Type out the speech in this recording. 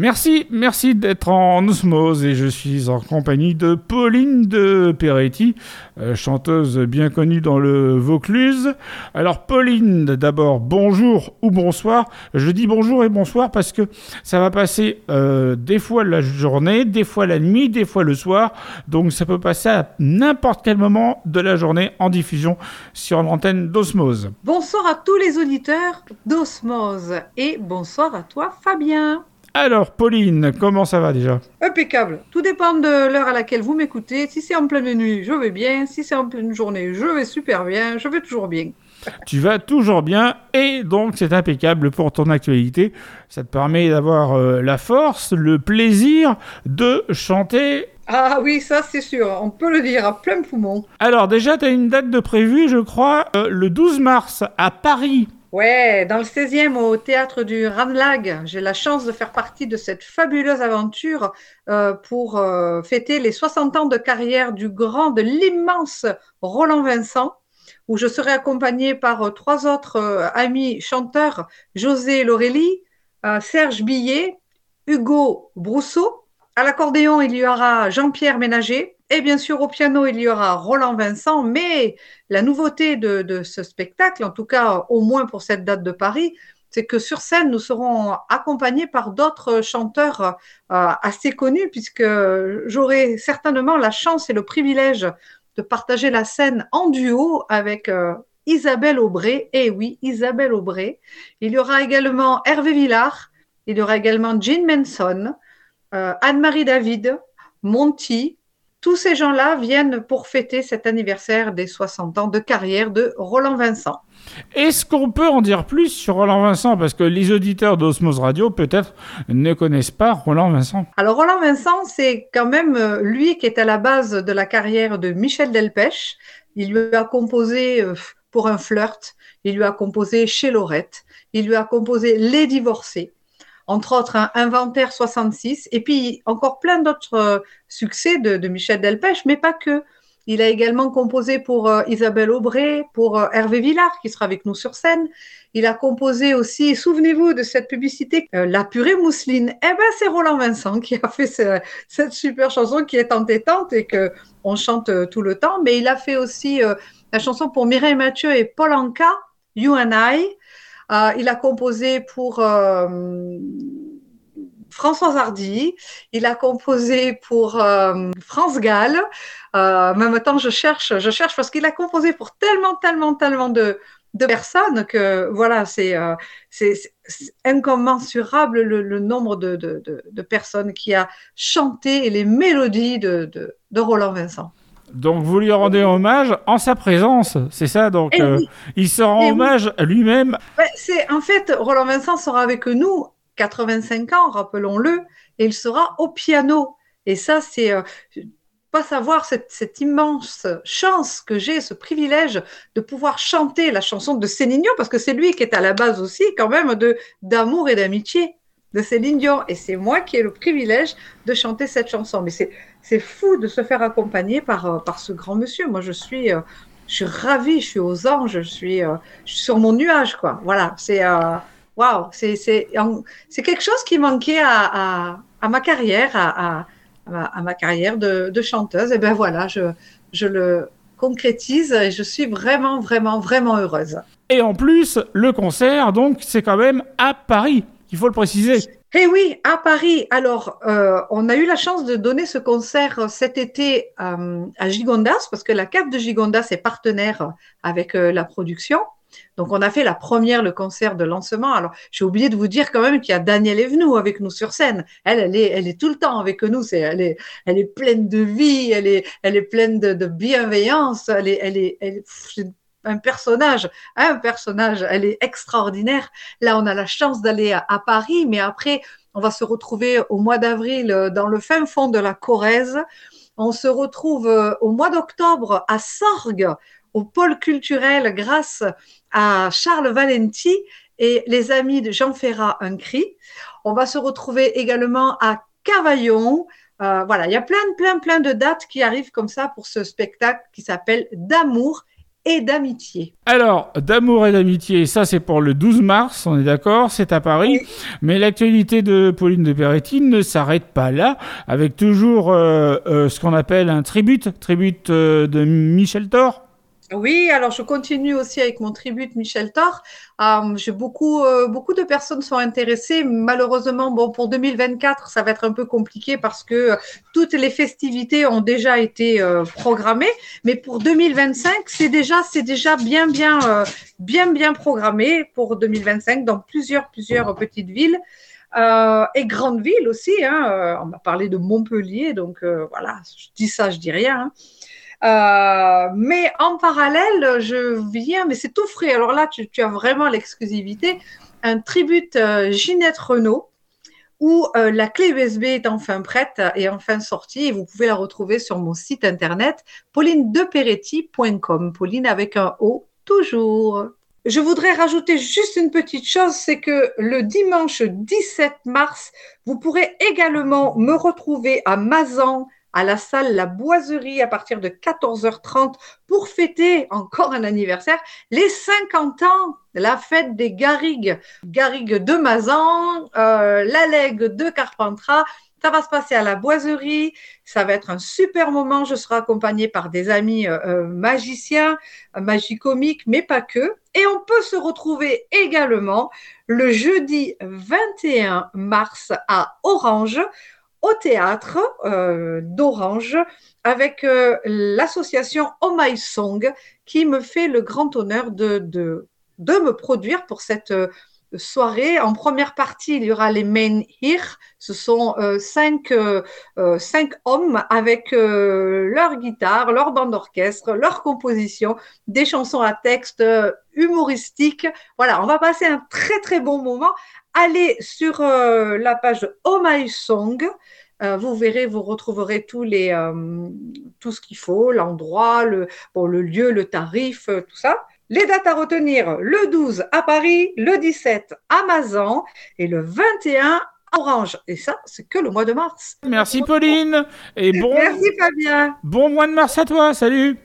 Merci, merci d'être en osmose et je suis en compagnie de Pauline de Peretti, euh, chanteuse bien connue dans le Vaucluse. Alors Pauline, d'abord bonjour ou bonsoir. Je dis bonjour et bonsoir parce que ça va passer euh, des fois la journée, des fois la nuit, des fois le soir. Donc ça peut passer à n'importe quel moment de la journée en diffusion sur l'antenne d'Osmose. Bonsoir à tous les auditeurs d'Osmose et bonsoir à toi Fabien. Alors, Pauline, comment ça va déjà? Impeccable. Tout dépend de l'heure à laquelle vous m'écoutez. Si c'est en pleine nuit, je vais bien. Si c'est en pleine journée, je vais super bien. Je vais toujours bien. Tu vas toujours bien et donc c'est impeccable pour ton actualité. Ça te permet d'avoir euh, la force, le plaisir de chanter. Ah oui, ça c'est sûr, on peut le dire à plein poumon. Alors déjà, tu as une date de prévue, je crois, euh, le 12 mars à Paris. Ouais, dans le 16e au théâtre du Ranlag, j'ai la chance de faire partie de cette fabuleuse aventure euh, pour euh, fêter les 60 ans de carrière du grand, de l'immense Roland Vincent, où je serai accompagnée par euh, trois autres amis chanteurs, José Laurélie, Serge Billet, Hugo Brousseau. À l'accordéon, il y aura Jean-Pierre Ménager, et bien sûr, au piano, il y aura Roland Vincent, mais la nouveauté de, ce spectacle, en tout cas au moins pour cette date de Paris, c'est que sur scène, nous serons accompagnés par d'autres chanteurs euh, assez connus, puisque j'aurai certainement la chance et le privilège de partager la scène en duo avec euh, Isabelle Aubray. Et oui, Isabelle Aubray. Il y aura également Hervé Villard, il y aura également Jean Manson, euh, Anne-Marie David, Monty, tous ces gens-là viennent pour fêter cet anniversaire des 60 ans de carrière de Roland Vincent. Est-ce qu'on peut en dire plus sur Roland Vincent? Parce que les auditeurs d'Osmose Radio, peut-être, ne connaissent pas Roland Vincent. Alors, Roland Vincent, c'est quand même euh, lui qui est à la base de la carrière de Michel Delpech. Il lui a composé euh, pour un flirt, il lui a composé chez Laurette, il lui a composé Les Divorcés entre autres un Inventaire 66, et puis encore plein d'autres euh, succès de, Michel Delpech, mais pas que. Il a également composé pour euh, Isabelle Aubray, pour euh, Hervé Villard, qui sera avec nous sur scène. Il a composé aussi, souvenez-vous de cette publicité, La purée mousseline. Eh ben, c'est Roland Vincent qui a fait cette super chanson qui est entêtante et que on chante tout le temps. Mais il a fait aussi la chanson pour Mireille Mathieu et Paul Anka, You and I. Euh, il a composé pour euh, François Hardy, il a composé pour euh, France Gall. en même temps, je cherche, je cherche parce qu'il a composé pour tellement, tellement, tellement de, personnes que voilà, c'est incommensurable le, nombre de, personnes qui a chanté les mélodies de Roland Vincent. Donc vous lui rendez hommage en sa présence, c'est ça Donc eh euh, il se rend eh hommage à lui-même. c'est en fait Roland Vincent sera avec nous 85 ans, rappelons-le, et il sera au piano. Et ça c'est euh, pas savoir cette, immense chance que j'ai, ce privilège de pouvoir chanter la chanson de Céline Dion, parce que c'est lui qui est à la base aussi quand même de d'amour et d'amitié de Céline Dion. Et c'est moi qui ai le privilège de chanter cette chanson. Mais c'est c'est fou de se faire accompagner par, euh, par ce grand monsieur. Moi, je suis, euh, je suis ravie, je suis aux anges, je suis, euh, sur mon nuage, quoi. Voilà, c'est c'est quelque chose qui manquait à, à, ma carrière, à, à, ma carrière de, de, chanteuse. Et ben voilà, je, je le concrétise et je suis vraiment, vraiment, vraiment heureuse. Et en plus, le concert, donc, c'est quand même à Paris. Il faut le préciser. Eh oui, à Paris. Alors, euh, on a eu la chance de donner ce concert euh, cet été euh, à Gigondas, parce que la cave de Gigondas est partenaire avec la production. Donc, on a fait la première, le concert de lancement. Alors, j'ai oublié de vous dire quand même qu'il y a Danielle Evenou avec nous sur scène. Elle, elle est, elle est tout le temps avec nous. C'est, elle est, elle est pleine de vie, elle est, elle est pleine de, bienveillance. Elle est, elle est, elle est un personnage, un personnage, elle est extraordinaire. Là, on a la chance d'aller à, Paris, mais après, on va se retrouver au mois d'avril euh, dans le fin fond de la Corrèze. On se retrouve euh, au mois d'octobre à Sorgue, au pôle culturel, grâce à Charles Valenti et les amis de Jean Ferrat Un Cri. On va se retrouver également à Cavaillon. Euh, voilà, il y a plein, plein, plein de dates qui arrivent comme ça pour ce spectacle qui s'appelle D'amour et d'amitié. Alors, d'amour et d'amitié, ça c'est pour le 12 mars, on est d'accord, c'est à Paris. Mais l'actualité de Pauline de Peretti ne s'arrête pas là, avec toujours euh, euh, ce qu'on appelle un tribute, tribute euh, de Michel Thor. Oui, alors je continue aussi avec mon tribut Michel Thor. Euh, beaucoup, euh, beaucoup de personnes sont intéressées. Malheureusement, bon, pour 2024, ça va être un peu compliqué parce que toutes les festivités ont déjà été euh, programmées. Mais pour 2025, c'est déjà, déjà bien, bien, bien, bien programmé pour 2025 dans plusieurs, plusieurs petites villes. et grandes villes aussi. Hein. on m'a parlé de Montpellier, donc voilà, je dis ça, je dis rien. Hein. Euh, mais en parallèle, je viens, mais c'est tout frais. Alors là, tu, as vraiment l'exclusivité. Un tribut euh, Ginette Renault où euh, la clé USB est enfin prête et enfin sortie et vous pouvez la retrouver sur mon site internet paulinedeperetti.com. Pauline avec un O toujours. Je voudrais rajouter juste une petite chose, c'est que le dimanche 17 mars, vous pourrez également me retrouver à Mazan à la salle La Boiserie à partir de 14h30 pour fêter encore un anniversaire, les 50 ans la fête des Garrigues. Garrigues de Mazan, euh, la Lègue de Carpentras. Ça va se passer à la boiserie. Ça va être un super moment. Je serai accompagnée par des amis euh, euh magiciens, euh, magicomiques, mais pas que. Et on peut se retrouver également le jeudi 21 mars à Orange au théâtre euh, d'Orange avec euh, l'association Oh My Song qui me fait le grand honneur de, de, de me produire pour cette euh, soirée. En première partie, il y aura les Main Here. Ce sont cinq, cinq, hommes avec leur guitare, leur bande d'orchestre, leur composition, des chansons à texte humoristiques. Voilà, on va passer un très très bon moment allez sur euh, la page Oh My Song. Euh, vous verrez, vous retrouverez tous les, euh, tout ce qu'il faut, l'endroit, le, bon, le lieu, le tarif, tout ça. Les dates à retenir, le 12 à Paris, le 17 à Mazan et le 21 à Orange. Et ça, c'est que le mois de mars. Merci Pauline. Et bon, Merci Fabien. Bon mois de mars à toi. Salut.